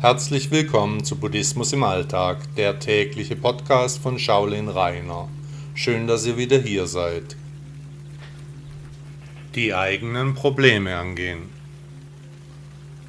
Herzlich willkommen zu Buddhismus im Alltag, der tägliche Podcast von Shaolin Rainer. Schön, dass ihr wieder hier seid. Die eigenen Probleme angehen.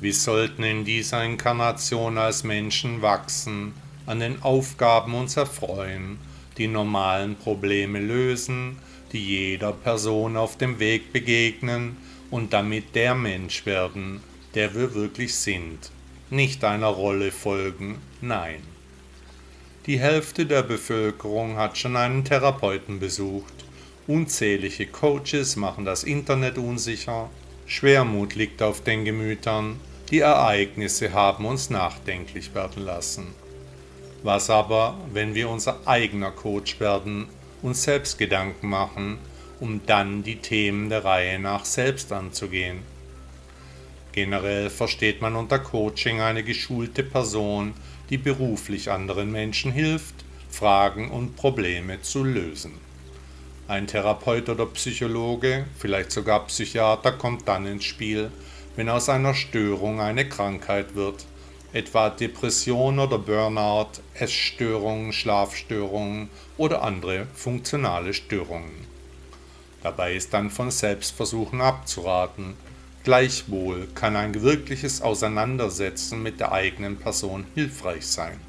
Wir sollten in dieser Inkarnation als Menschen wachsen, an den Aufgaben uns erfreuen, die normalen Probleme lösen, die jeder Person auf dem Weg begegnen und damit der Mensch werden, der wir wirklich sind nicht einer Rolle folgen, nein. Die Hälfte der Bevölkerung hat schon einen Therapeuten besucht, unzählige Coaches machen das Internet unsicher, Schwermut liegt auf den Gemütern, die Ereignisse haben uns nachdenklich werden lassen. Was aber, wenn wir unser eigener Coach werden, uns selbst Gedanken machen, um dann die Themen der Reihe nach selbst anzugehen? Generell versteht man unter Coaching eine geschulte Person, die beruflich anderen Menschen hilft, Fragen und Probleme zu lösen. Ein Therapeut oder Psychologe, vielleicht sogar Psychiater kommt dann ins Spiel, wenn aus einer Störung eine Krankheit wird, etwa Depression oder Burnout, Essstörungen, Schlafstörungen oder andere funktionale Störungen. Dabei ist dann von Selbstversuchen abzuraten, Gleichwohl kann ein wirkliches Auseinandersetzen mit der eigenen Person hilfreich sein.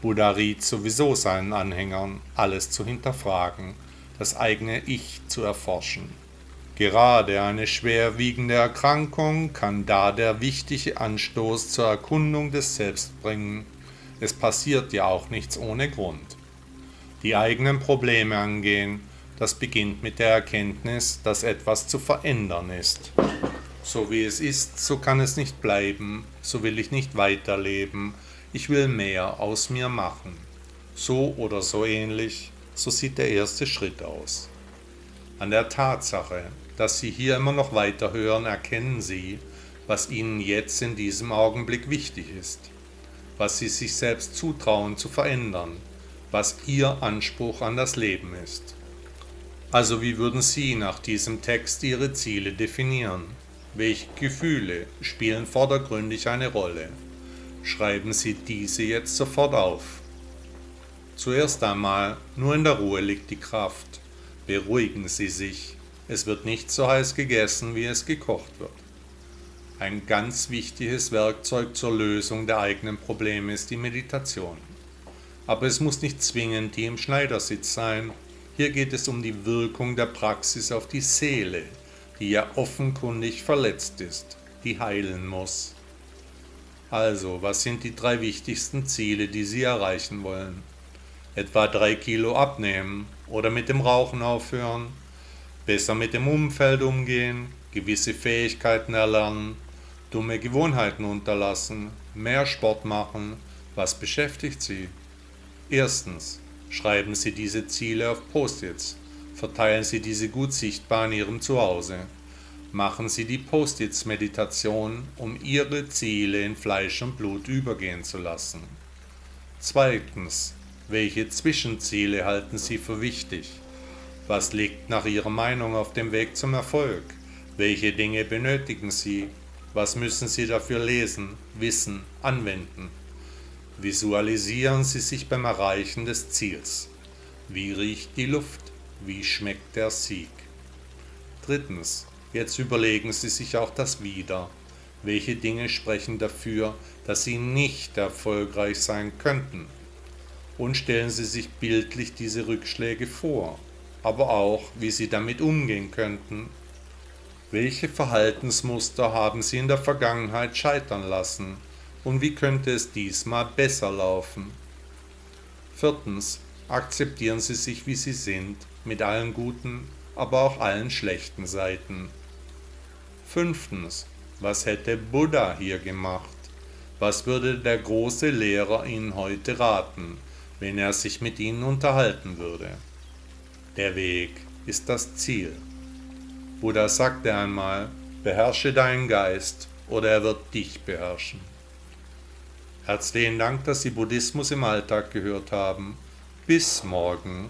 Buddha riet sowieso seinen Anhängern, alles zu hinterfragen, das eigene Ich zu erforschen. Gerade eine schwerwiegende Erkrankung kann da der wichtige Anstoß zur Erkundung des Selbst bringen. Es passiert ja auch nichts ohne Grund. Die eigenen Probleme angehen, das beginnt mit der Erkenntnis, dass etwas zu verändern ist. So wie es ist, so kann es nicht bleiben, so will ich nicht weiterleben, ich will mehr aus mir machen. So oder so ähnlich, so sieht der erste Schritt aus. An der Tatsache, dass Sie hier immer noch weiterhören, erkennen Sie, was Ihnen jetzt in diesem Augenblick wichtig ist, was Sie sich selbst zutrauen zu verändern, was Ihr Anspruch an das Leben ist. Also wie würden Sie nach diesem Text Ihre Ziele definieren? Welche Gefühle spielen vordergründig eine Rolle? Schreiben Sie diese jetzt sofort auf. Zuerst einmal, nur in der Ruhe liegt die Kraft. Beruhigen Sie sich. Es wird nicht so heiß gegessen, wie es gekocht wird. Ein ganz wichtiges Werkzeug zur Lösung der eigenen Probleme ist die Meditation. Aber es muss nicht zwingend die im Schneidersitz sein. Hier geht es um die Wirkung der Praxis auf die Seele, die ja offenkundig verletzt ist, die heilen muss. Also, was sind die drei wichtigsten Ziele, die Sie erreichen wollen? Etwa drei Kilo abnehmen oder mit dem Rauchen aufhören, besser mit dem Umfeld umgehen, gewisse Fähigkeiten erlernen, dumme Gewohnheiten unterlassen, mehr Sport machen. Was beschäftigt Sie? Erstens, schreiben Sie diese Ziele auf Post-its Verteilen Sie diese gut sichtbar in Ihrem Zuhause. Machen Sie die Post-its-Meditation, um Ihre Ziele in Fleisch und Blut übergehen zu lassen. Zweitens. Welche Zwischenziele halten Sie für wichtig? Was liegt nach Ihrer Meinung auf dem Weg zum Erfolg? Welche Dinge benötigen Sie? Was müssen Sie dafür lesen, wissen, anwenden? Visualisieren Sie sich beim Erreichen des Ziels. Wie riecht die Luft? Wie schmeckt der Sieg? Drittens, jetzt überlegen Sie sich auch das wieder. Welche Dinge sprechen dafür, dass Sie nicht erfolgreich sein könnten? Und stellen Sie sich bildlich diese Rückschläge vor, aber auch, wie Sie damit umgehen könnten. Welche Verhaltensmuster haben Sie in der Vergangenheit scheitern lassen und wie könnte es diesmal besser laufen? Viertens, akzeptieren Sie sich, wie Sie sind mit allen guten, aber auch allen schlechten Seiten. Fünftens, was hätte Buddha hier gemacht? Was würde der große Lehrer Ihnen heute raten, wenn er sich mit Ihnen unterhalten würde? Der Weg ist das Ziel. Buddha sagte einmal, beherrsche deinen Geist oder er wird dich beherrschen. Herzlichen Dank, dass Sie Buddhismus im Alltag gehört haben. Bis morgen.